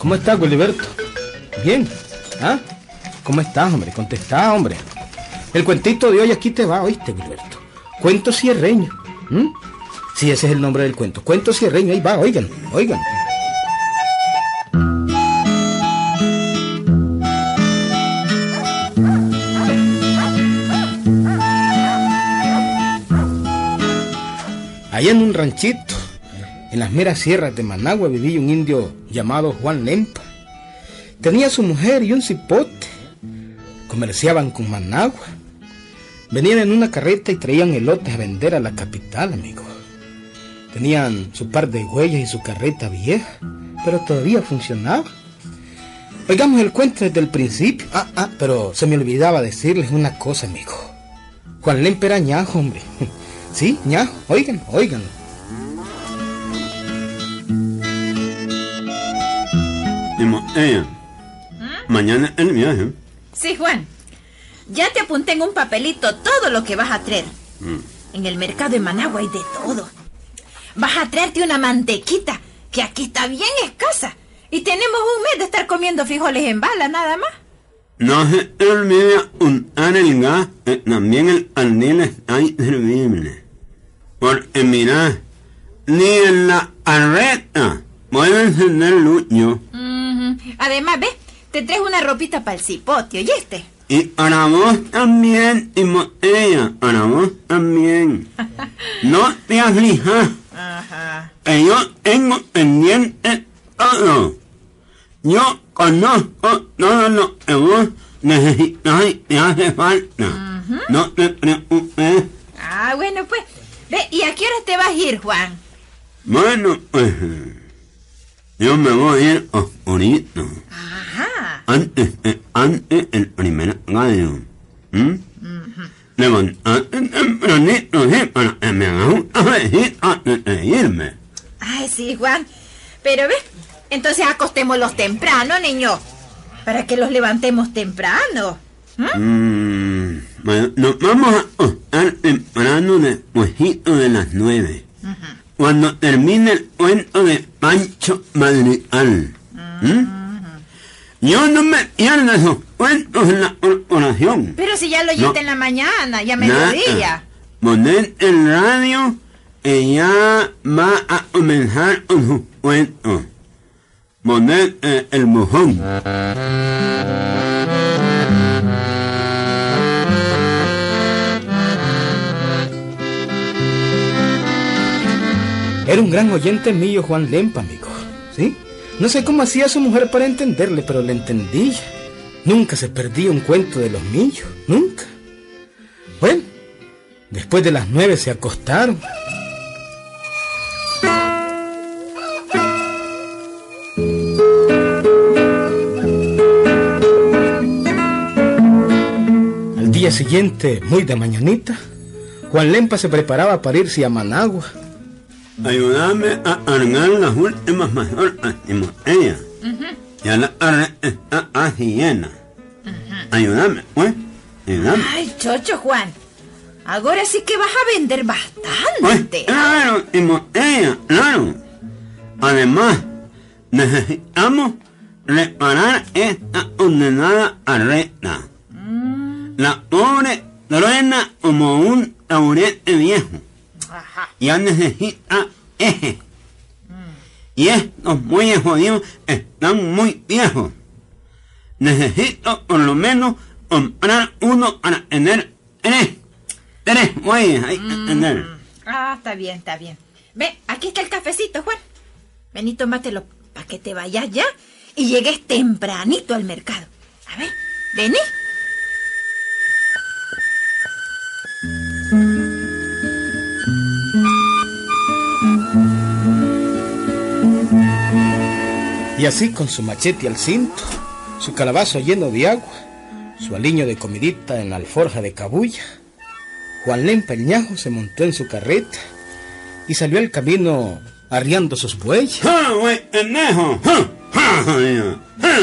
¿Cómo estás, Guiliberto? Bien. ¿Ah? ¿Cómo estás, hombre? Contestá, hombre. El cuentito de hoy aquí te va, ¿oíste, Guiliberto? Cuento cierreño. ¿Mm? Sí, ese es el nombre del cuento. Cuento cierreño, ahí va, oigan, oigan. Allá en un ranchito, en las meras sierras de Managua, vivía un indio llamado Juan Lempa. Tenía su mujer y un cipote. Comerciaban con Managua. Venían en una carreta y traían elotes a vender a la capital, amigo. Tenían su par de huellas y su carreta vieja, pero todavía funcionaba. Oigamos el cuento desde el principio. Ah, ah, pero se me olvidaba decirles una cosa, amigo. Juan Lempa era ñajo, hombre. Sí, ñajo, oigan, oigan. Ella, mañana el viaje. Sí, Juan. Ya te apunté en un papelito todo lo que vas a traer. Mm. En el mercado de Managua hay de todo. Vas a traerte una mantequita, que aquí está bien escasa. Y tenemos un mes de estar comiendo frijoles en bala, nada más. No se olvide untar el gas, que también el alnil está inservible. Porque mira, ni en la arreta puede encender luño. Ujú. Además, ves, te traes una ropita para el cipote, ¿oíste? Y para vos también, Timoteo, para vos también. No te aflijas, Ajá. que yo tengo pendiente todo. Yo conozco todo lo que vos necesitas y te hace falta. No te preocupes. Ah, bueno, pues. Ve, ¿y a qué hora te vas a ir, Juan? Bueno, pues yo me voy a ir oscurito. Ajá. Antes, eh, antes el primer gallo. ¿Mm? Levantate tempranito, sí, para que me hagas un cafecito antes de irme. Ay, sí, Juan. Pero ve, entonces acostémoslos temprano, niño. Para que los levantemos temprano. ¿Mm? Mm, bueno, nos vamos a acostar temprano despuésito de las nueve. Cuando termine el cuento de Pancho Madrigal. ¿Mm? Yo no me pierdo esos cuentos en la corporación. Pero si ya lo oíste No. en la mañana, ya mediodía. Poner el radio y ya va a comenzar con sus cuentos. Poner eh, el mojón. Era un gran oyente mío, Juan Lempa, amigo. ¿Sí? No sé cómo hacía su mujer para entenderle, pero le entendía. Nunca se perdía un cuento de los míos. Nunca. Bueno, después de las nueve se acostaron. Al día siguiente, muy de mañanita, Juan Lempa se preparaba para irse a Managua. Ayúdame a cargar las últimas mazorcas, Timoteo. Ya la carne está casi llena. Ayúdame, pues. Ayúdame. Ay, chocho, Juan. Ahora sí que vas a vender Pues, bastante. claro, Timoteo, claro. Además, necesitamos reparar esta condenada arreta. La pobre truena como un taburete viejo. Ya necesita eje. Y estos muelles jodidos están muy viejos. Necesito por lo menos comprar uno para tener tres. Tres hay que tener. Ah, está bien, está bien. Ve, aquí está el cafecito, Juan. Ven y tómatelo para que te vayas ya y llegues tempranito al mercado. A ver, vení. Y así con su machete al cinto, su calabazo lleno de agua, su aliño de comidita en la alforja de cabulla, Juan Lempa el ñajo se montó en su carreta y salió al camino arriando sus bueyes. ¡Ja, güey, pendejo! ¡Ja, ja, jodido! ¡Ja!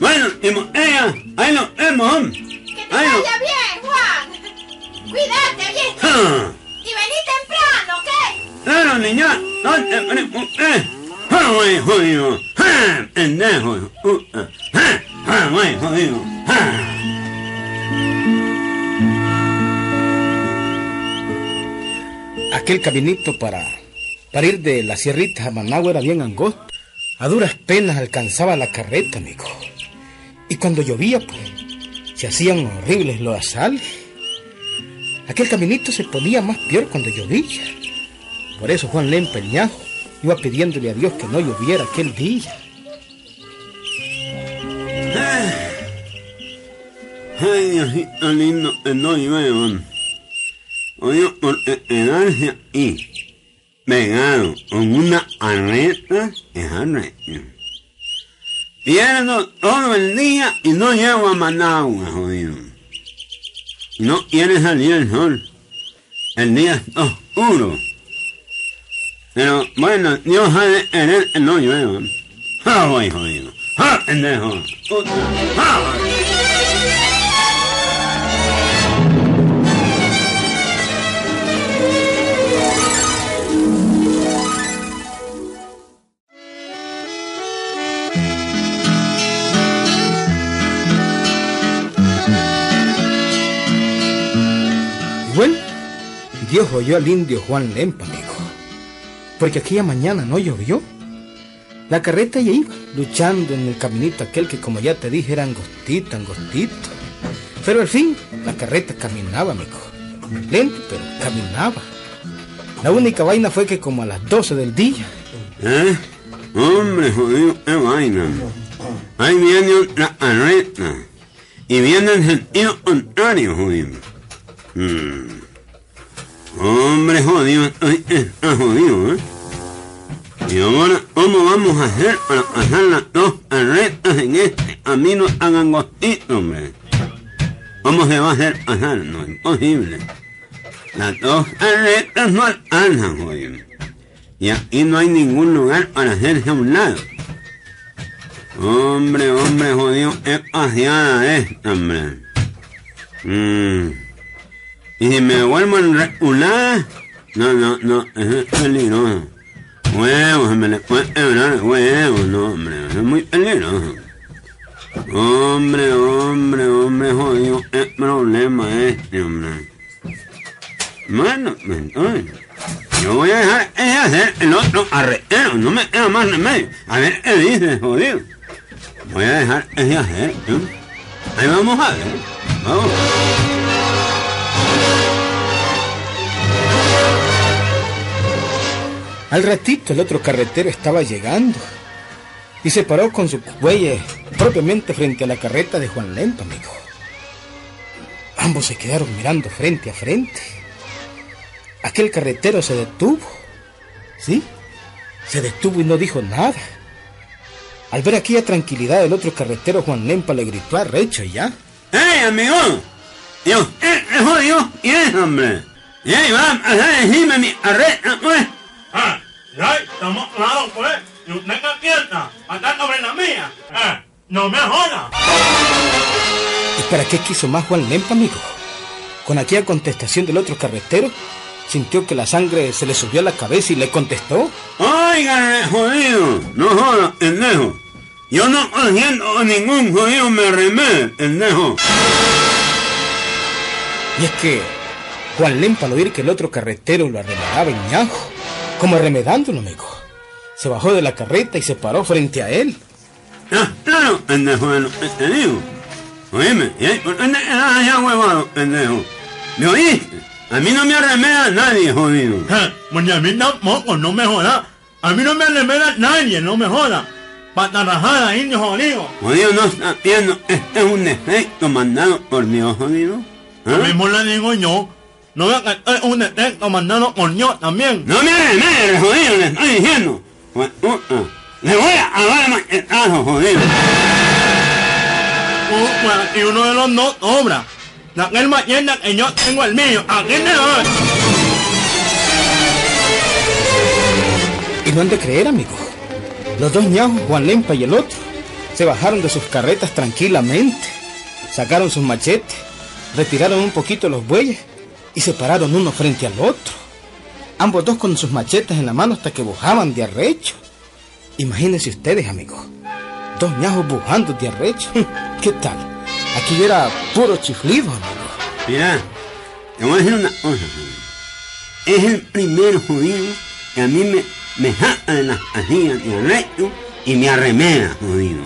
Bueno, Timoteo, ahí nos vemos. Que Ahí nos- bien, Juan. Cuídate, bien. ¡Ja! Y vení temprano, ¿ok? Claro, niña, no te Aquel caminito para, para ir de la sierrita a Managua era bien angosto. A duras penas alcanzaba la carreta, amigo. Y cuando llovía, pues, se hacían horribles los asales. Aquel caminito se ponía más peor cuando llovía. Por eso Juan ñajo, iba pidiéndole a Dios que no lloviera aquel día. Ay, Diosito lindo, que no lluevan. Oye, porque quedarse ahí, pegado con una arreta, es arrecho. Pierdo todo el día y no llego a Managua, jodido. No quiere salir el sol. El día está oscuro. Pero bueno, Dios ha de querer que no llueva. ¡Ja, voy, jodido! ¡Ja, pendejo! ¡Ja! Y bueno, Dios oyó al indio Juan Lempa, amigo. Porque aquella mañana no llovió. La carreta ya iba luchando en el caminito aquel que, como ya te dije, era angostito, angostito. Pero al fin, la carreta caminaba, amigo. Lento, pero caminaba. La única vaina fue que como a las 12 del día, ¿Eh? Hombre, jodido, qué vaina. Ahí viene otra arreta. Y viene en sentido contrario, jodido. Mm. Hombre, jodido, estoy está jodido, ¿eh? Y ahora, ¿cómo vamos a hacer para pasar las dos arretas en este camino tan angostito, hombre? ¿Cómo se va a hacer pasar? No, imposible. Las dos arretas no alcanzan, jodido. Y aquí no hay ningún lugar para hacerse a un lado. Hombre, hombre, jodido, qué paseada esta, hombre. Mm. Y si me vuelvo enreculada, no, no, no, eso es peligroso. Huevos, se me le puede quebrar el huevo, no, hombre, eso es muy peligroso. Hombre, hombre, hombre, jodido, qué problema este, hombre. Bueno, entonces, yo voy a dejar de hacer el otro arretero, no me queda más remedio. A ver qué dice, jodido. Voy a dejar de hacer, ¿eh? Ahí vamos a ver, vamos. Al ratito el otro carretero estaba llegando. Y se paró con su bueyes propiamente frente a la carreta de Juan Lempa, amigo. Ambos se quedaron mirando frente a frente. Aquel carretero se detuvo. ¿Sí? Se detuvo y no dijo nada. Al ver aquella tranquilidad, el otro carretero Juan Lempa le gritó a Recho y ya. ¡Ey, amigo! Yo, eh, eh, jodido, y es, hombre. Y ahí va a decirme mi arreta, pues. Ah, ya estamos claros, pues. Y usted que piensa, andar sobre la mía. Eh, no me joda. ¿Y para qué quiso más Juan Lempa, amigo? Con aquella contestación del otro carretero, sintió que la sangre se le subió a la cabeza y le contestó. Oigan, jodido, no joda, pendejo. Yo no haciendo a ningún jodido me remé, pendejo. Y es que Juan Lempa al oír que el otro carretero lo arremedaba en ñajo, como arremedándolo, amigo, se bajó de la carreta y se paró frente a él. Ya, claro, pendejo, de lo que te digo. Oíme, ¿y ahí por qué te allá huevado, pendejo? ¿Me oíste? A mí no me arremeda nadie, jodido. Eh, pues ni a mí tampoco, no me joda. A mí no me alemera nadie, no me joda. Patarrajada, indio jodido. Jodido no está viendo, este es un defecto mandado por Dios, jodido. Lo ¿Ah? mismo le digo yo. No que este es un detecto mandado por yo también. No me arremedes, jodido, le estoy diciendo. Pues, puta, Le voy a dar maquetazo, jodido. Uh, pues aquí uno de los dos obra. De aquel machete que yo tengo el mío. Aquí te doy. Y no han de creer, amigo. Los dos ñajos, Juan Lempa y el otro, se bajaron de sus carretas tranquilamente, sacaron sus machetes, retiraron un poquito los bueyes y se pararon uno frente al otro. Ambos dos con sus machetes en la mano hasta que bojaban de arrecho. Imagínense ustedes, amigos. Dos ñajos bujando de arrecho. ¿Qué tal? Aquí era puro chiflido, amigo. Mira, te voy a decir una cosa. Es el primer judío que a mí me, me de las pasillas de arrecho y me arremeda, jodido.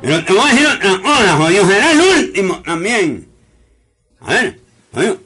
Pero te voy a decir otra cosa, jodido. Será el último también. A ver, jodido.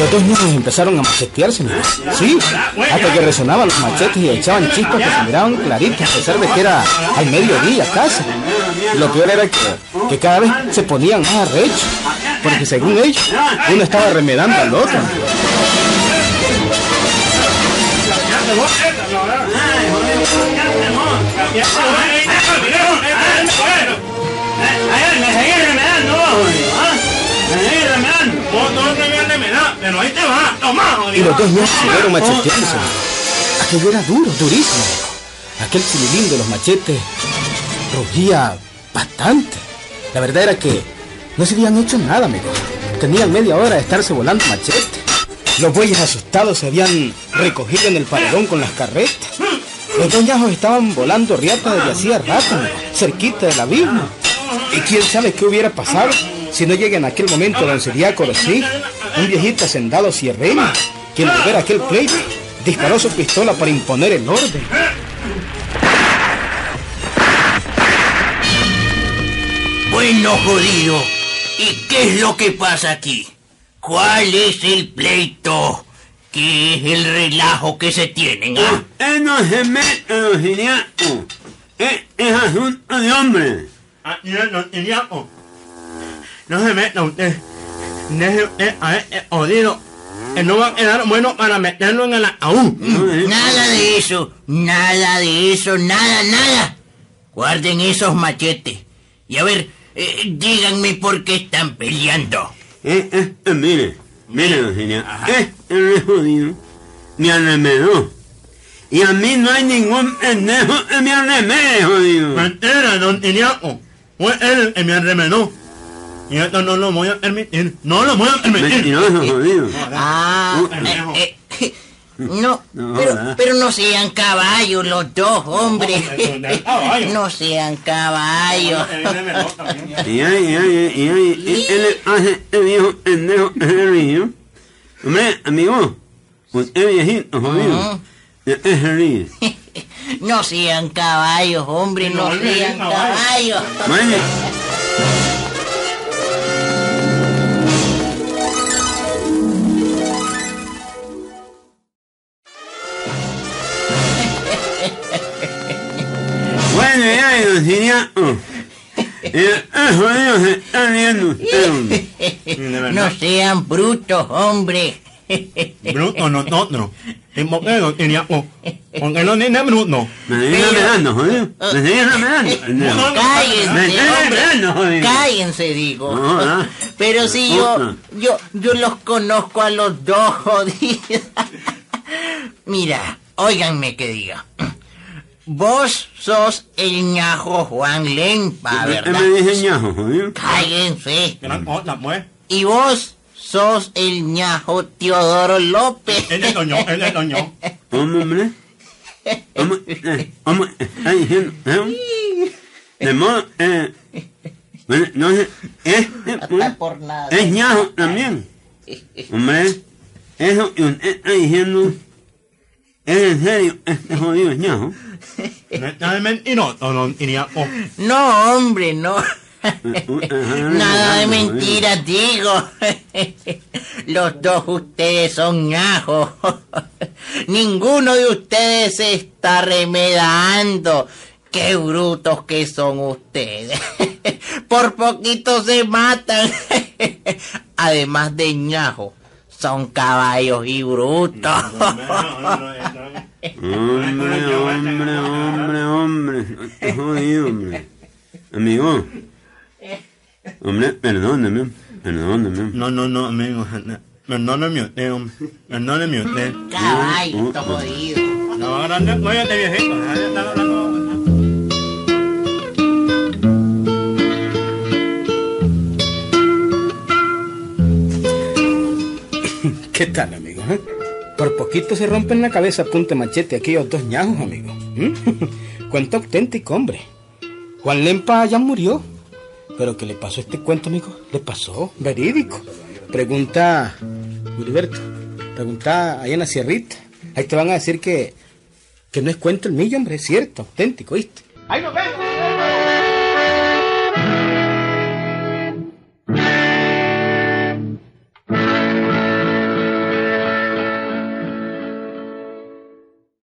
Los dos ñajos empezaron a machetearse. Sí, hasta que resonaban los machetes y echaban chispas que se miraban claritas, a pesar de que era al mediodía casi. Lo peor era que, cada vez se ponían más arrechos, porque según ellos, uno estaba remedando al otro. Pero ahí te va. Toma, Y los dos ñajos siguieron macheteándose. Aquello era duro, durísimo. Aquel cilindro de los machetes rugía bastante. La verdad era que no se habían hecho nada, amigo. Tenían media hora de estarse volando machetes. Los bueyes asustados se habían recogido en el paredón con las carretas. Los dos ñajos estaban volando riata desde hacía rato, cerquita del abismo. Y quién sabe qué hubiera pasado si no llega en aquel momento don Siriaco sí, un viejito hacendado sierreño, quien al ver aquel pleito disparó su pistola para imponer el orden. Bueno, jodido. ¿Y qué es lo que pasa aquí? ¿Cuál es el pleito? ¿Qué es el relajo que se tienen? ah? Usted no se mete, don Siriaco. Es, es asunto de hombre. Ah, mira, no tenía. No se meta usted. Deje usted a este jodido. Que no va a quedar bueno para meterlo en el ataúd. Nada de eso, nada de eso, nada, nada. Guarden esos machetes. Y a ver, eh, díganme por qué están peleando. Eh, eh, eh, mire, mire, don. Este es jodido. Me arremedó. Y a mí no hay ningún pendejo que me arremede, jodido. Mentira, don Tiniaco. Fue él el que me arremenó. Y esto no lo voy a permitir. No lo voy a permitir. Mentiroso, jodido. Ah, eh, eh, no, No, pero, pero no sean caballos los dos, hombre. No, no. No sean caballos. Y ay, y ay, y y él hace este viejo pendejo ese río. Hombre, amigo, usted viejito, jodido. Ese río. No sean caballos, hombre, no No, no, sean no, caballos. Bueno, ya, don Siriaco. Eh, eh, se hombre. No sean brutos, hombre. Bruto nosotros. ¿Y por qué don Tiniaco? Porque no tiene bruto. Me seguís remedando, jodido. Me remedando, pendejo. Me Cállense, remedando, jodido. Cállense, digo. No. Pero si yo, yo, yo los conozco a los dos, jodidos. Mira, óiganme que diga. Vos sos el ñajo Juan Lempa, ¿Qué ¿verdad? me dice ñajo, jodido? Cállense. Gran cosa, pues. Y vos sos el ñajo Teodoro López. Él es doño, él es doño. ¿Cómo, hombre? ¿Cómo, eh, cómo está diciendo? ¿Eh? De modo, eh, bueno, no sé, Hasta por nada. es ñajo también. Hombre, eso que usted está diciendo, ¿es en serio este jodido ñajo? No hombre, no. Nada de mentiras, digo. Los dos ustedes son ñajos. Ninguno de ustedes se está remedando. Qué brutos que son ustedes. Por poquito se matan. Además de ñajos, son caballos y brutos. Hombre, hombre, hombre, hombre, este jodido, hombre. Amigo, Hombre, perdóneme, perdóneme. No, no, no, amigo. Perdóneme usted, hombre. Perdóneme usted. Caballo, jodido. No, no, estar hablando. ¿Qué tal, amigo? eh? Por poquito se rompen la cabeza punta machete aquellos dos ñajos, amigo. ¿Mm? Cuento auténtico, hombre. Juan Lempa ya murió. Pero ¿qué le pasó a este cuento, amigo? Le pasó, verídico. Pregunta, Gilberto, pregunta ahí en la sierrita. Ahí te van a decir que, que no es cuento el millo, hombre, es cierto, auténtico, ¿viste? ¡Ahí nos vemos!